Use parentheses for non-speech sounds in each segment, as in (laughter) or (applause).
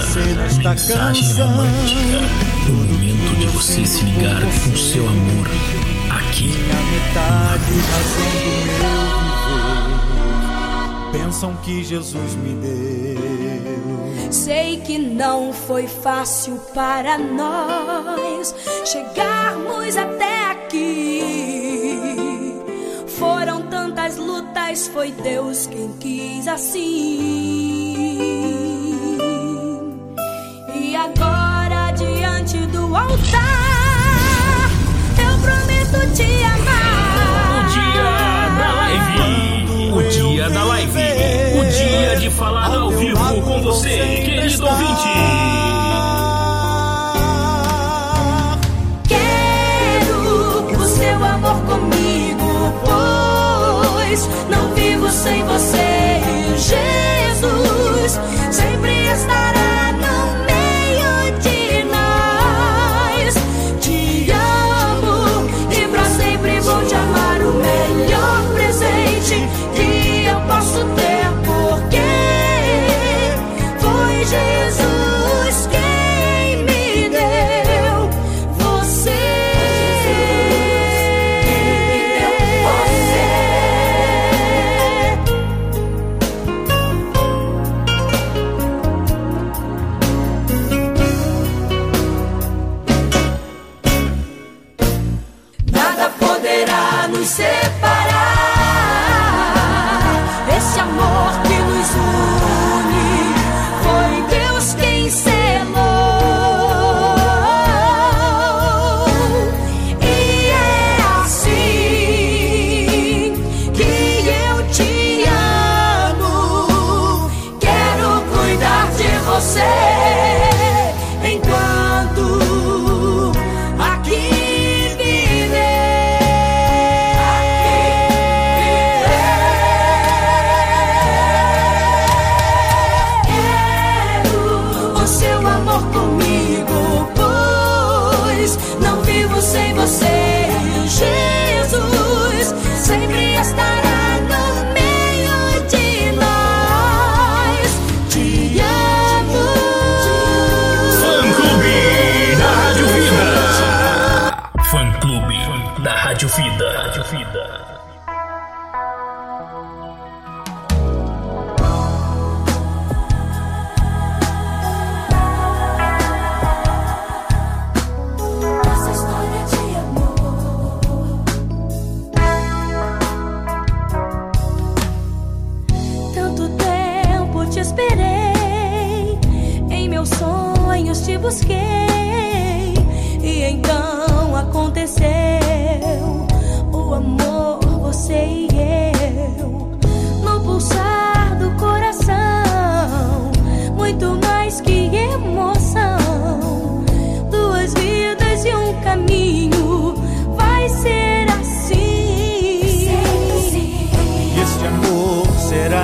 Romântica. Mensagem romântica. O momento de você se ligar com seu amor aqui. metade razão do meu viver. Pensam que Jesus me deu. Sei que não foi fácil para nós chegarmos até aqui. Foram tantas lutas, foi Deus quem quis assim. Agora, diante do altar, eu prometo te amar. O dia da live. O dia da live. O dia de falar ao vivo com você, querido ouvinte. Quero o seu amor comigo, pois não vivo sem você. E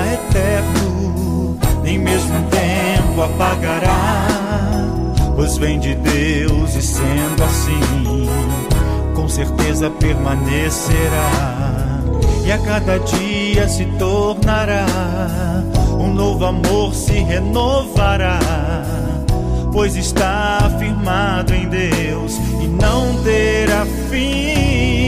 eterno, nem mesmo o tempo apagará. Pois vem de Deus e sendo assim, com certeza permanecerá. e a cada dia se tornará. Um novo amor se renovará, pois está firmado em Deus e não terá fim.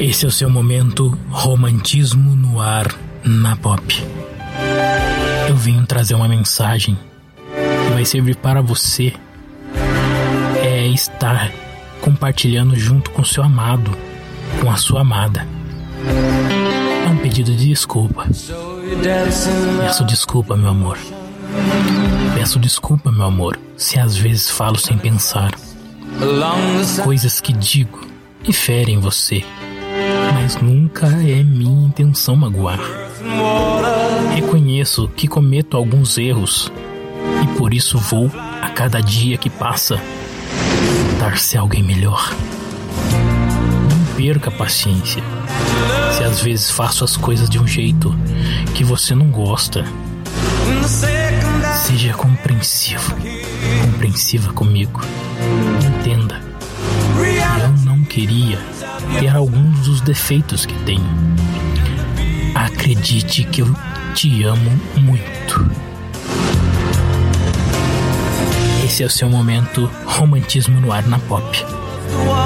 Esse é o seu momento romantismo no ar na pop. Eu vim trazer uma mensagem que vai servir para você é estar compartilhando junto com seu amado, com a sua amada. É um pedido de desculpa. Peço desculpa, meu amor. Peço desculpa, meu amor, se às vezes falo sem pensar. Coisas que digo e ferem você mas nunca é minha intenção magoar. Reconheço que cometo alguns erros e por isso vou, a cada dia que passa, dar-se alguém melhor. Não perca a paciência. Se às vezes faço as coisas de um jeito que você não gosta, seja compreensivo, compreensiva comigo. Entenda. Eu não queria ter alguns dos defeitos que tenho. Acredite que eu te amo muito. Esse é o seu momento romantismo no ar na pop.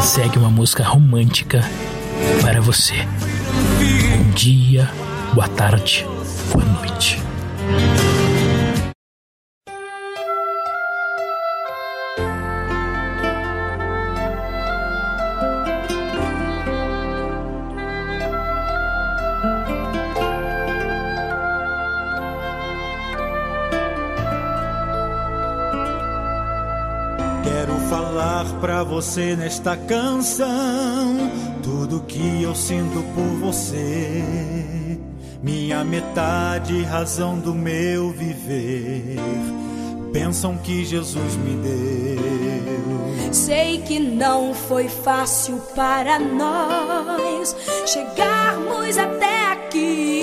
Segue uma música romântica para você. Bom dia, boa tarde, boa noite. Falar pra você nesta canção tudo que eu sinto por você. Minha metade, razão do meu viver. Pensam que Jesus me deu. Sei que não foi fácil para nós chegarmos até aqui.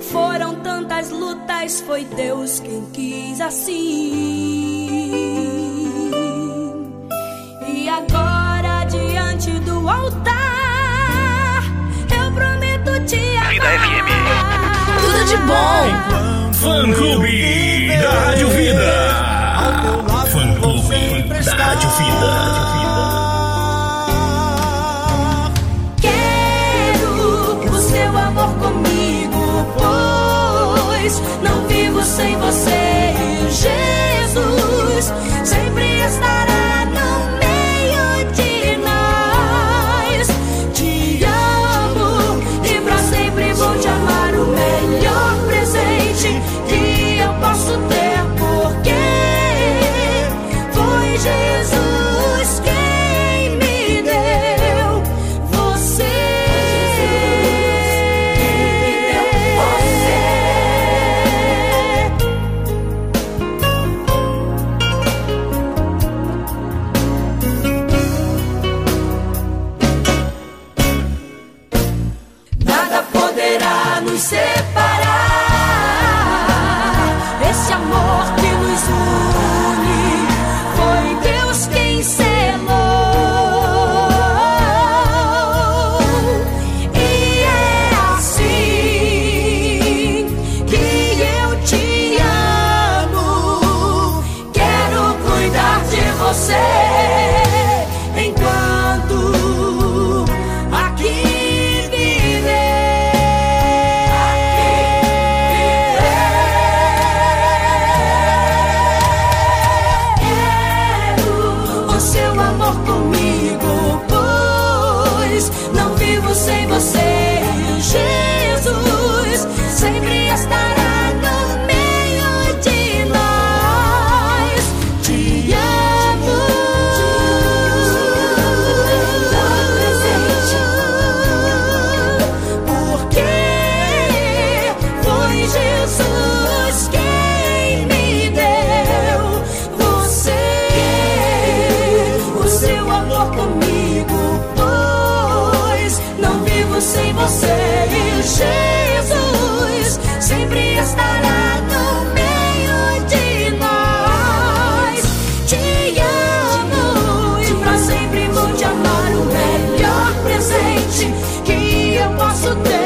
Foram tantas lutas, foi Deus quem quis assim. Altar, eu prometo te amar. Vida FM. Tudo de bom. Fã Clube da Rádio Vida. Fã Clube da Rádio Vida. Quero o seu amor comigo, pois não vivo sem você. E que eu posso ter,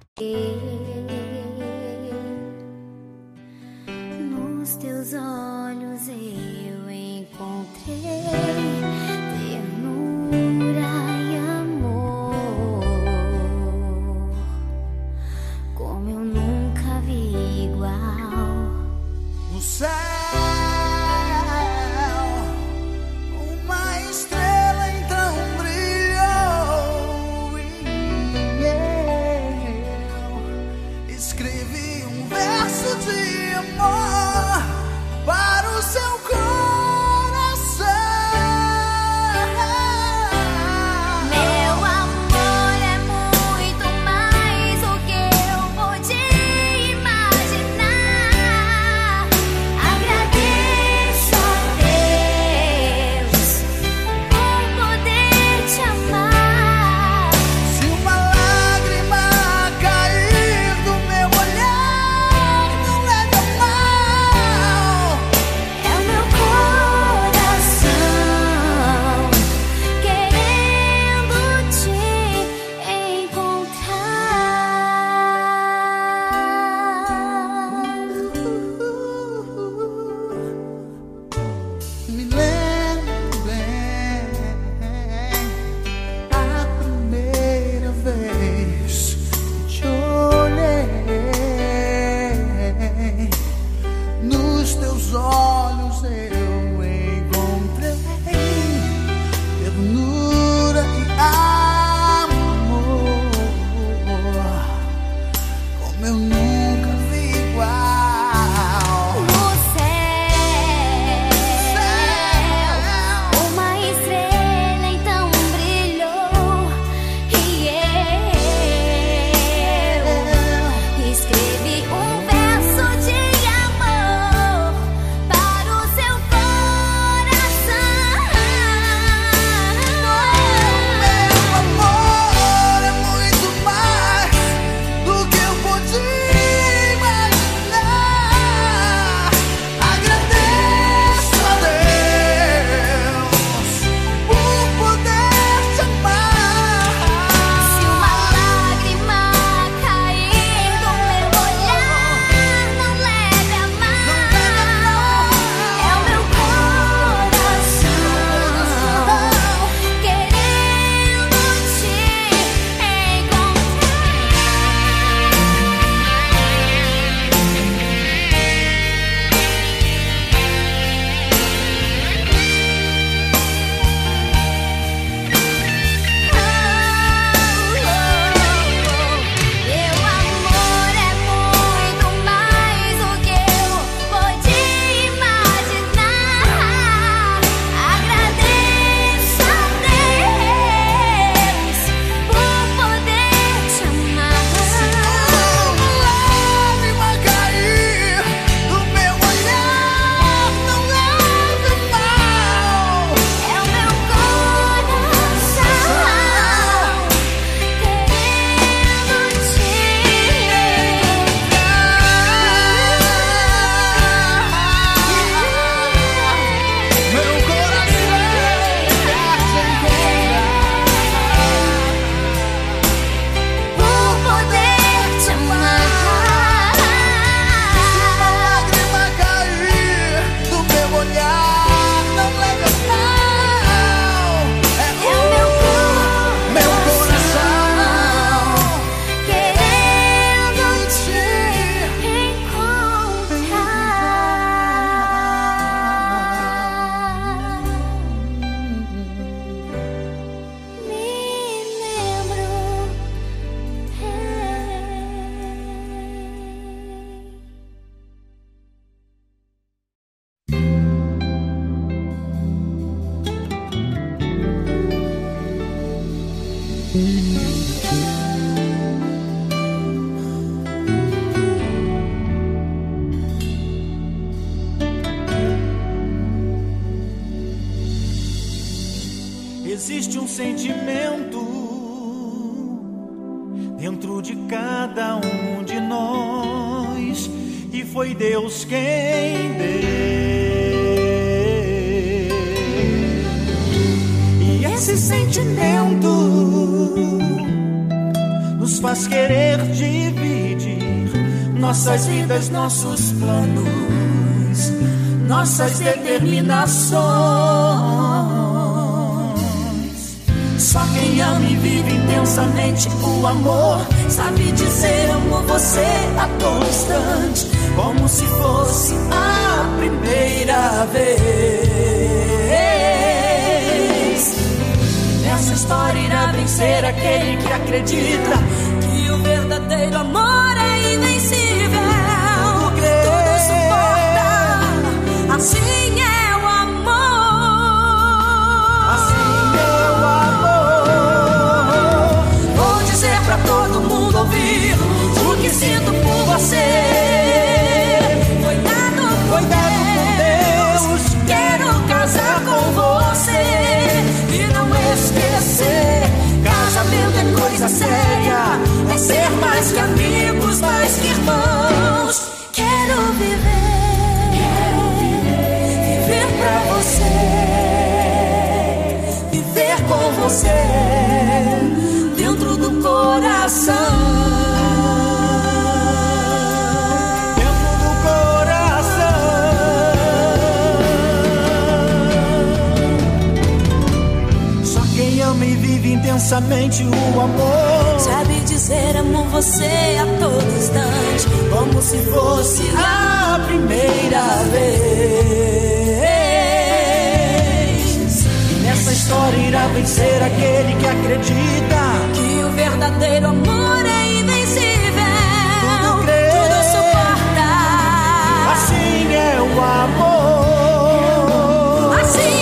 Nos Existe um sentimento dentro de cada um de nós, e foi Deus quem deu. E esse sentimento mas querer dividir nossas vidas, nossos planos, nossas determinações. Só quem ama e vive intensamente o amor sabe dizer amo você a todo instante, como se fosse a primeira vez. Nessa história irá vencer aquele que acredita você dentro do coração. Dentro do coração. Só quem ama e vive intensamente o amor. Sabe dizer amo você a todo instante, como se fosse a primeira vez. História irá vencer aquele que acredita. Que o verdadeiro amor é invencível. Tudo crê. Tudo suporta. Assim é o amor. Assim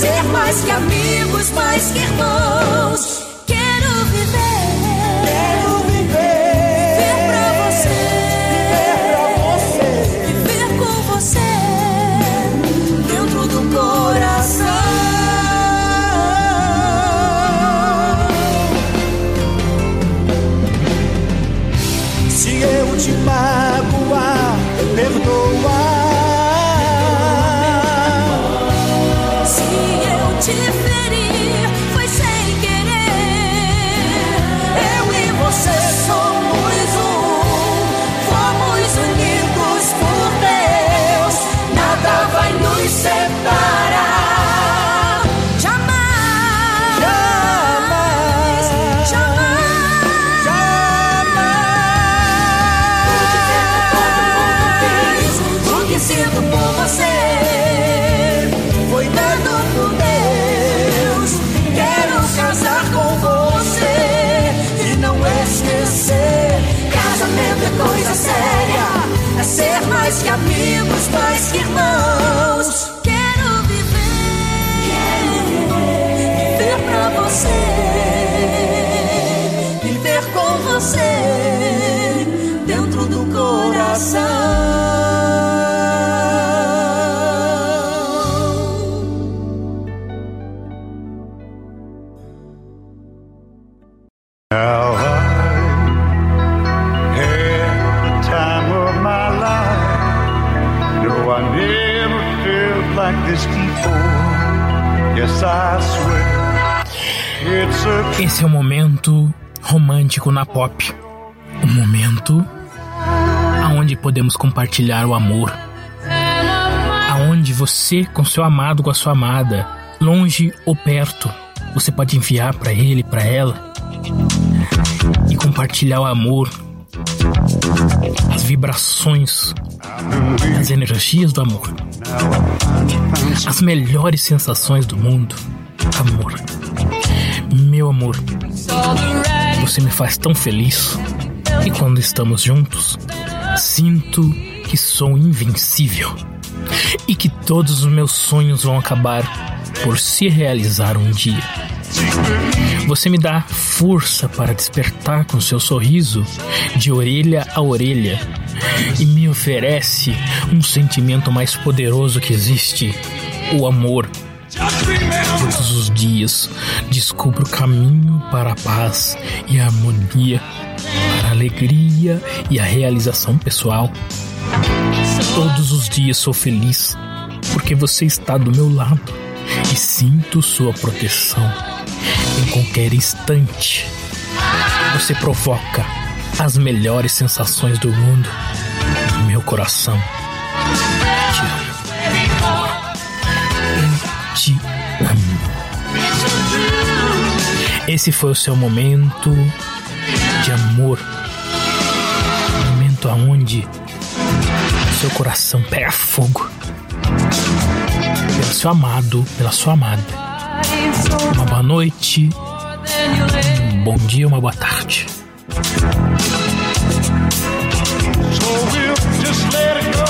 ser mais que amigos, mais que irmãos. Quero viver. Quero viver. Viver pra você. Viver pra você. Viver com você dentro do coração. Se eu te magoar, Esse é o momento romântico na pop. O momento aonde podemos compartilhar o amor. Aonde você com seu amado, com a sua amada, longe ou perto, você pode enviar para ele, para ela e compartilhar o amor, as vibrações, as energias do amor, as melhores sensações do mundo. Amor, meu amor, você me faz tão feliz. E quando estamos juntos, sinto que sou invencível e que todos os meus sonhos vão acabar por se realizar um dia. Você me dá força para despertar com seu sorriso de orelha a orelha e me oferece um sentimento mais poderoso que existe: o amor. Todos os dias descubro o caminho para a paz e a harmonia, para a alegria e a realização pessoal. Todos os dias sou feliz porque você está do meu lado e sinto sua proteção em qualquer instante. Você provoca as melhores sensações do mundo no meu coração. Te amo. Esse foi o seu momento de amor. Momento aonde seu coração pega fogo pelo seu amado, pela sua amada. Uma boa noite, um bom dia, uma boa tarde. So we'll just let it go.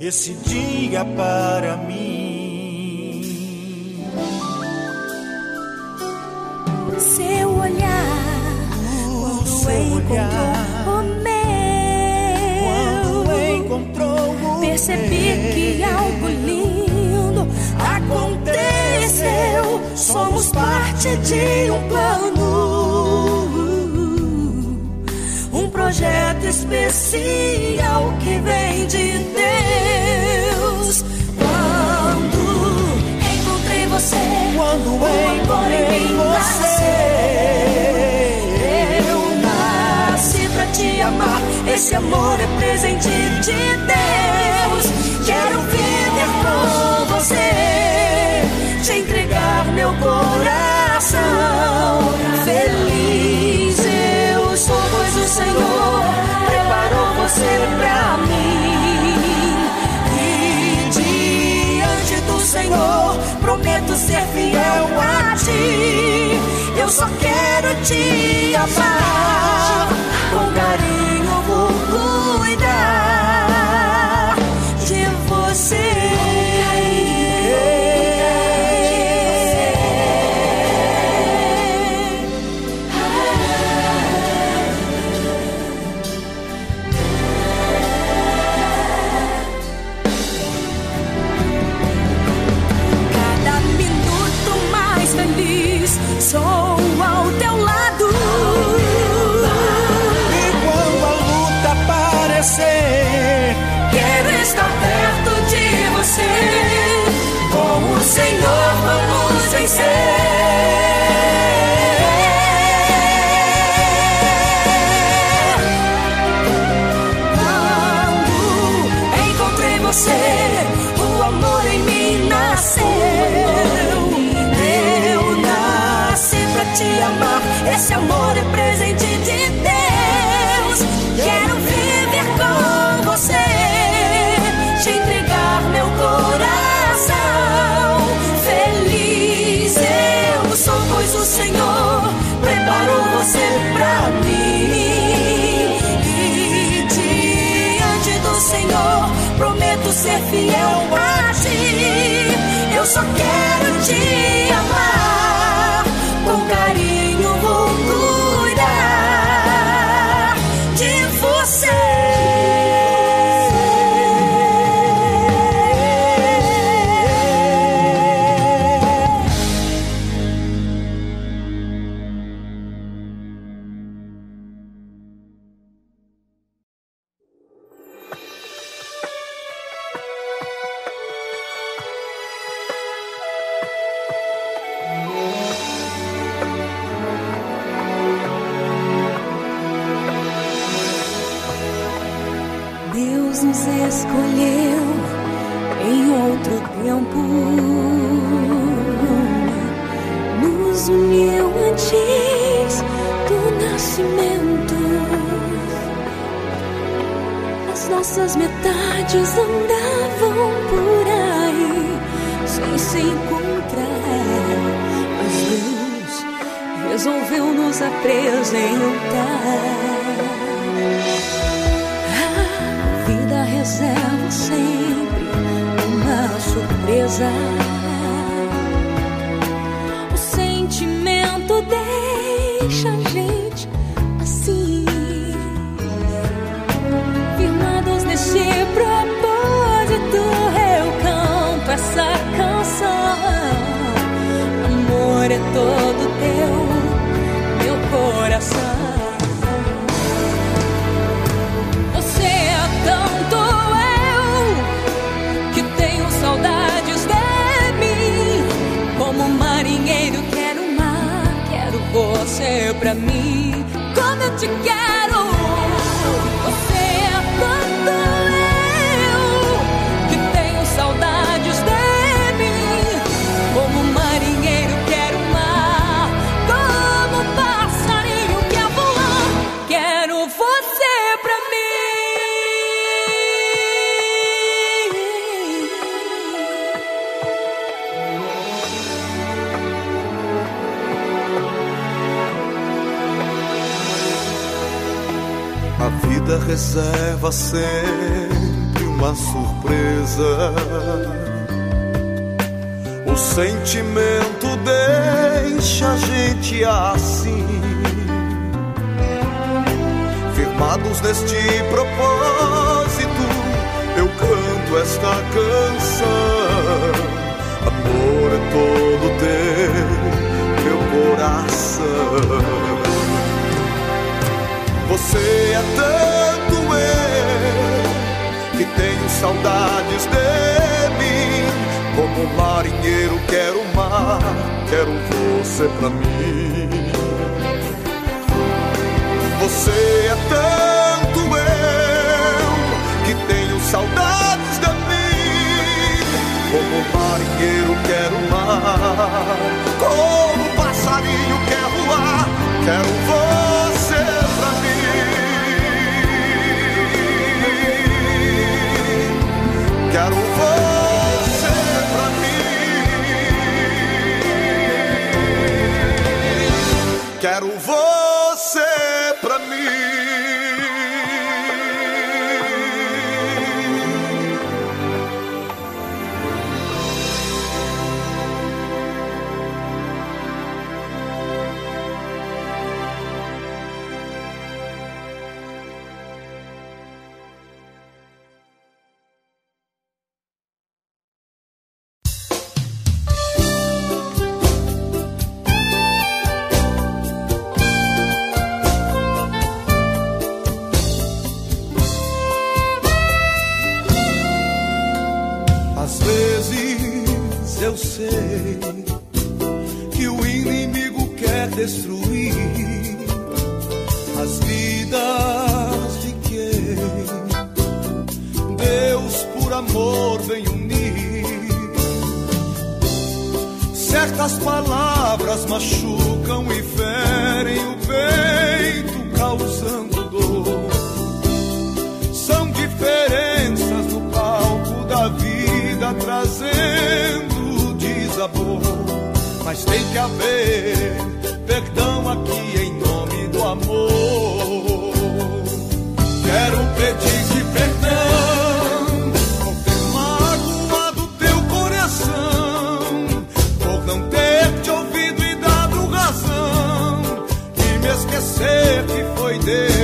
Esse dia para mim. Seu olhar, quando seu encontrou olhar, o meu, Quando encontrou o percebi meu, que algo lindo aconteceu. Somos parte de um plano, projeto especial que vem de Deus. Quando encontrei você, Quando o amor em encontrei mim você, eu nasci pra te amar. Esse amor é presente de Deus. Fiel a ti. Eu só quero te amar ser fiel a ti. Eu só quero te amar deixa a gente assim. Firmados neste propósito, eu canto essa canção. Amor é todo você pra mim. Como eu te quero. Reserva sempre uma surpresa. O sentimento deixa a gente assim. Firmados neste propósito, eu canto esta canção. Amor é todo teu, meu coração. Você é tanto eu que tenho saudades de mim. Como marinheiro quero o mar, quero você pra mim. Você é tanto eu que tenho saudades de mim. Como marinheiro quero o mar, como passarinho quer voar, quero você Quero você pra mim. Quero você Certas palavras machucam e ferem o peito causando dor. São diferenças no palco da vida trazendo desabor. Mas tem que haver que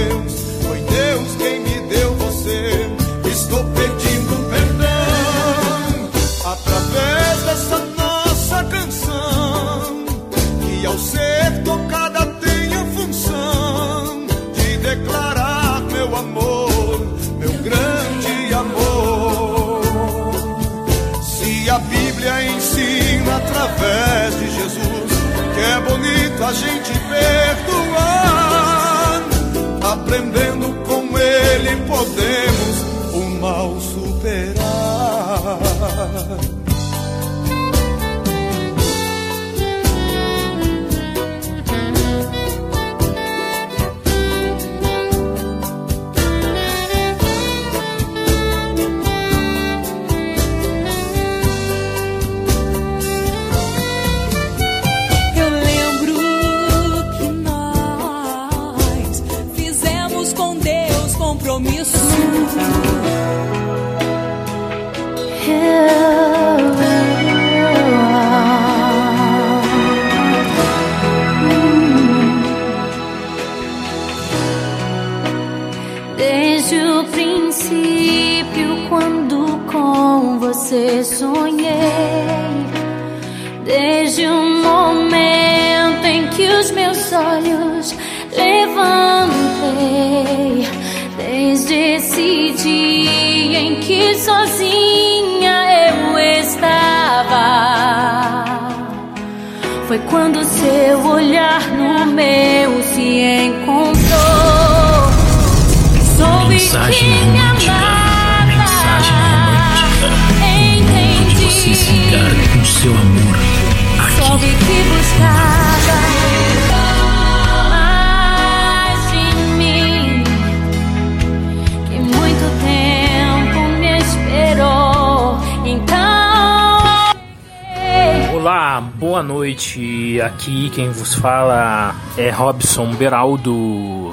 boa noite. Aqui quem vos fala é Robson Beraldo.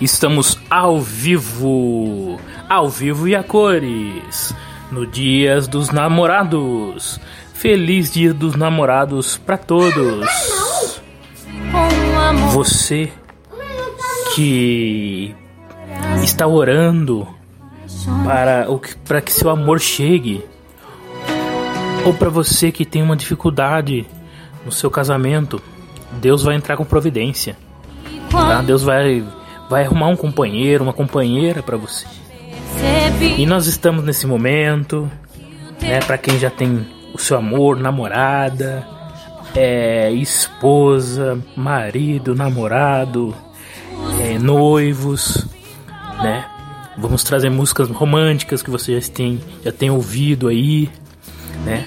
Estamos ao vivo, ao vivo e a cores, no Dias dos Namorados. Feliz Dia dos Namorados para todos. Você que está orando para para que seu amor chegue, ou para você que tem uma dificuldade no seu casamento, Deus vai entrar com providência. Tá? Deus vai vai arrumar um companheiro, uma companheira para você. E nós estamos nesse momento, né, para quem já tem o seu amor, namorada, é, esposa, marido, namorado, é, noivos, né? Vamos trazer músicas românticas que você já tem, já tem ouvido aí, né?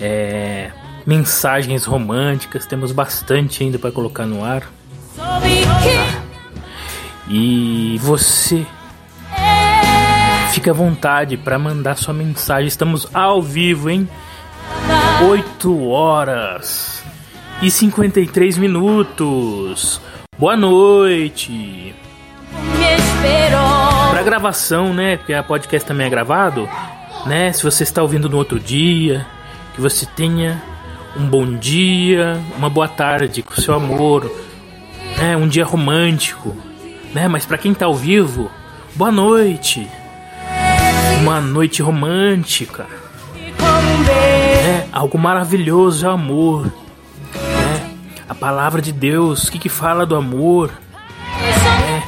É, mensagens românticas, temos bastante ainda para colocar no ar. E você fica à vontade para mandar sua mensagem. Estamos ao vivo, hein? 8 horas e 53 minutos. Boa noite. Pra gravação, né? Porque a podcast também é gravado, né? Se você está ouvindo no outro dia, que você tenha um bom dia, uma boa tarde com seu amor, né? Um dia romântico, né? Mas para quem tá ao vivo, boa noite. Uma noite romântica. É, algo maravilhoso é o amor. Né? A palavra de Deus, o que, que fala do amor? É,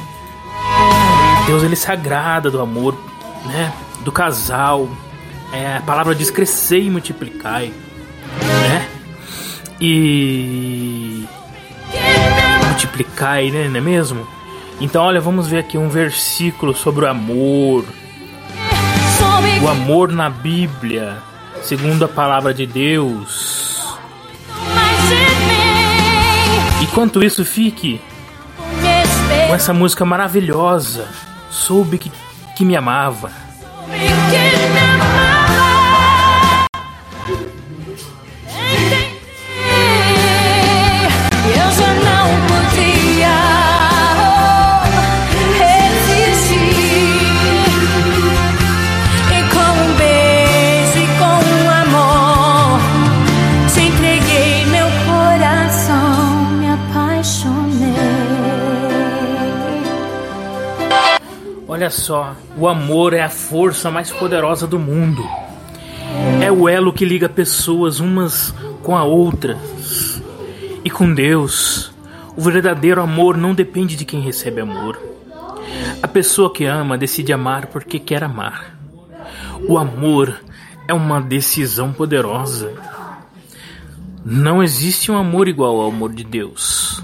Deus ele se agrada do amor, né? Do casal. É, a palavra diz crescer e multiplicai, né? E multiplicai, né? Não é mesmo? Então, olha, vamos ver aqui um versículo sobre o amor. O amor na Bíblia, segundo a palavra de Deus. Enquanto isso, fique com essa música maravilhosa. Soube que, que me amava. Olha só, o amor é a força mais poderosa do mundo. É o elo que liga pessoas umas com a outras. E com Deus, o verdadeiro amor não depende de quem recebe amor. A pessoa que ama decide amar porque quer amar. O amor é uma decisão poderosa. Não existe um amor igual ao amor de Deus,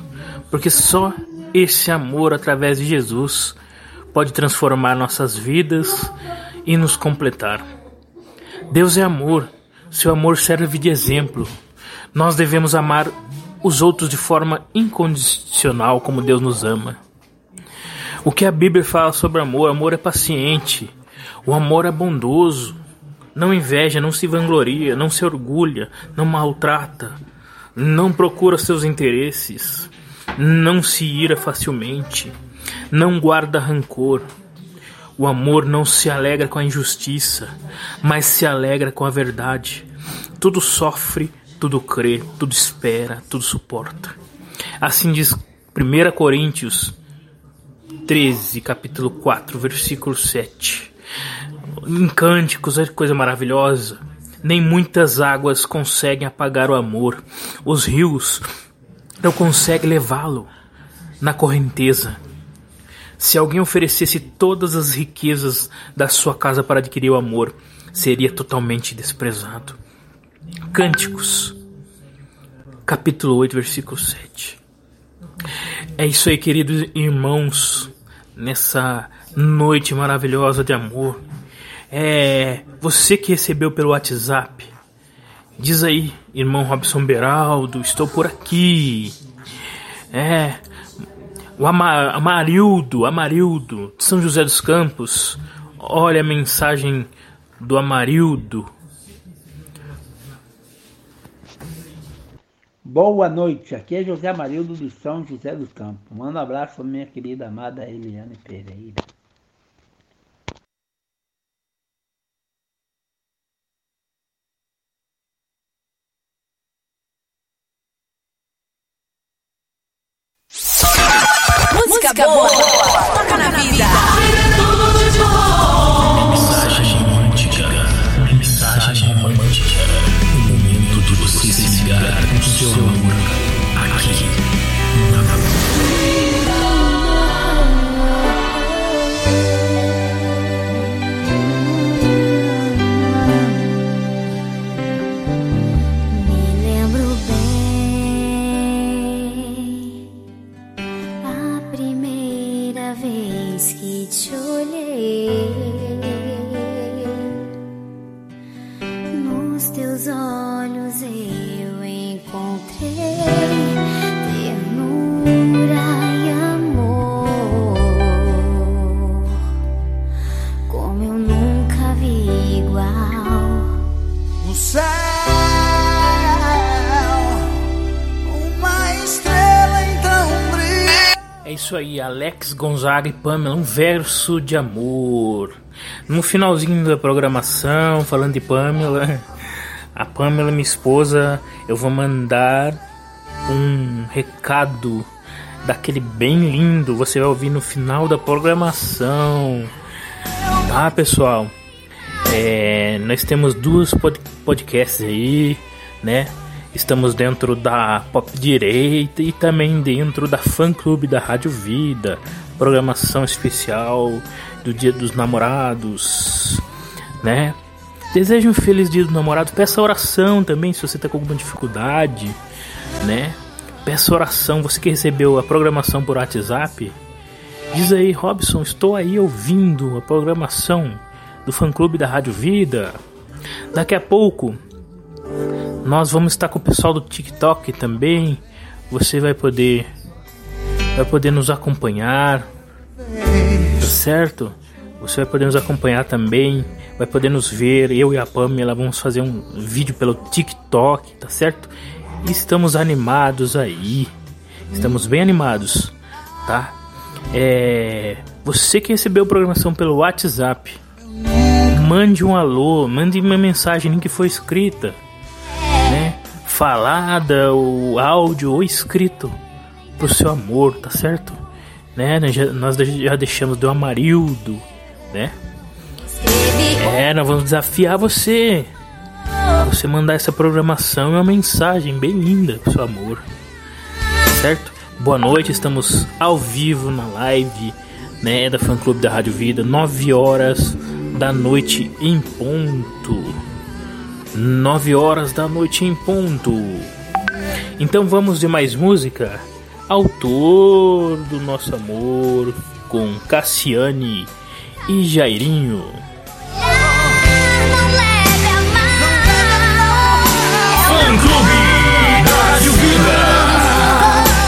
porque só esse amor através de Jesus pode transformar nossas vidas e nos completar. Deus é amor, seu amor serve de exemplo. Nós devemos amar os outros de forma incondicional, como Deus nos ama. O que a Bíblia fala sobre amor? Amor é paciente, o amor é bondoso, não inveja, não se vangloria, não se orgulha, não maltrata, não procura seus interesses, não se ira facilmente, não guarda rancor. O amor não se alegra com a injustiça, mas se alegra com a verdade. Tudo sofre, tudo crê, tudo espera, tudo suporta. Assim diz 1 Coríntios 13, capítulo 4, versículo 7. Em cânticos é coisa maravilhosa. Nem muitas águas conseguem apagar o amor. Os rios não conseguem levá-lo na correnteza. Se alguém oferecesse todas as riquezas da sua casa para adquirir o amor, seria totalmente desprezado. Cânticos, capítulo 8, versículo 7. É isso aí, queridos irmãos, nessa noite maravilhosa de amor. É você que recebeu pelo WhatsApp. Diz aí, irmão Robson Beraldo, estou por aqui. É, o Ama Amarildo, Amarildo, de São José dos Campos. Olha a mensagem do Amarildo. Boa noite, aqui é José Amarildo de São José dos Campos. Manda um abraço para minha querida amada Eliane Pereira. Música boa, toca na vida. Alex Gonzaga e Pamela, um verso de amor. No finalzinho da programação, falando de Pamela, (laughs) a Pamela, minha esposa, eu vou mandar um recado daquele bem lindo. Você vai ouvir no final da programação. Tá, pessoal? É, nós temos duas pod podcasts aí, né? Estamos dentro da Pop Direita e também dentro da Fã Clube da Rádio Vida, programação especial do Dia dos Namorados, né? Desejo um feliz Dia do Namorado. Peça oração também se você está com alguma dificuldade, né? Peça oração. Você que recebeu a programação por WhatsApp, diz aí, Robson, estou aí ouvindo a programação do fã clube da Rádio Vida. Daqui a pouco nós vamos estar com o pessoal do TikTok também. Você vai poder vai poder nos acompanhar. Certo? Você vai poder nos acompanhar também, vai poder nos ver, eu e a Pamela vamos fazer um vídeo pelo TikTok, tá certo? Estamos animados aí. Estamos bem animados, tá? É, você que recebeu a programação pelo WhatsApp, mande um alô, mande uma mensagem que foi escrita? Falada, o áudio ou escrito pro seu amor, tá certo? Né? Nós já, deixamos do Amarildo, né? É, nós vamos desafiar você. Você mandar essa programação e uma mensagem bem linda pro seu amor, certo? Boa noite, estamos ao vivo na live, né, da Fã Clube da Rádio Vida, 9 horas da noite em ponto. 9 horas da noite em ponto. Então vamos de mais música. Autor do nosso amor com Cassiane e Jairinho. Fã Clube da Rádio Vida.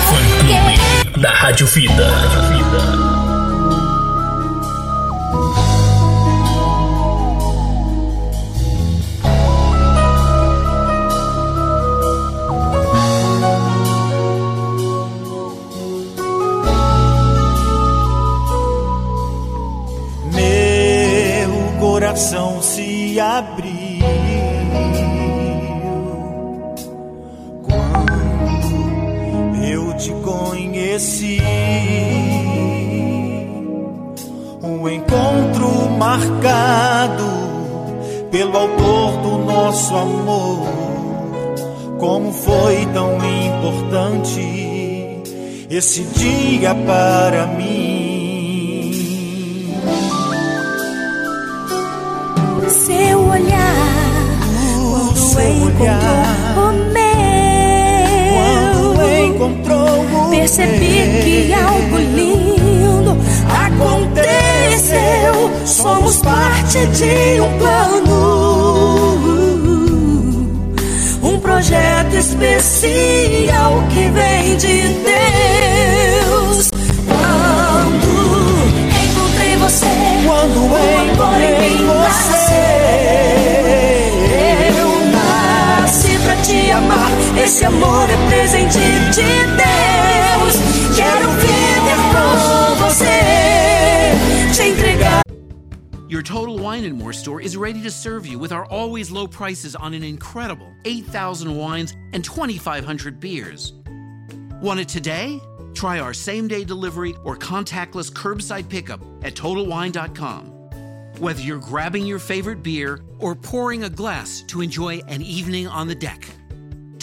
Fã Clube da Rádio Vida. Rádio Vida. Coração se abriu quando eu te conheci. Um encontro marcado pelo autor do nosso amor. Como foi tão importante esse dia para mim. Encontrou o meu. encontrou o Percebi meu. que algo lindo aconteceu. Somos parte de um plano, um projeto especial que vem de Deus. Quando encontrei você, quando encontrei você, eu amar. Esse amor é presente de Deus. Quero viver com você. Your Total Wine and More store is ready to serve you with our always low prices on an incredible 8,000 wines and 2,500 beers. Want it today? Try our same day delivery or contactless curbside pickup at TotalWine.com. Whether you're grabbing your favorite beer or pouring a glass to enjoy an evening on the deck,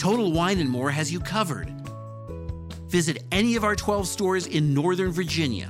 Total Wine and More has you covered. Visit any of our 12 stores in Northern Virginia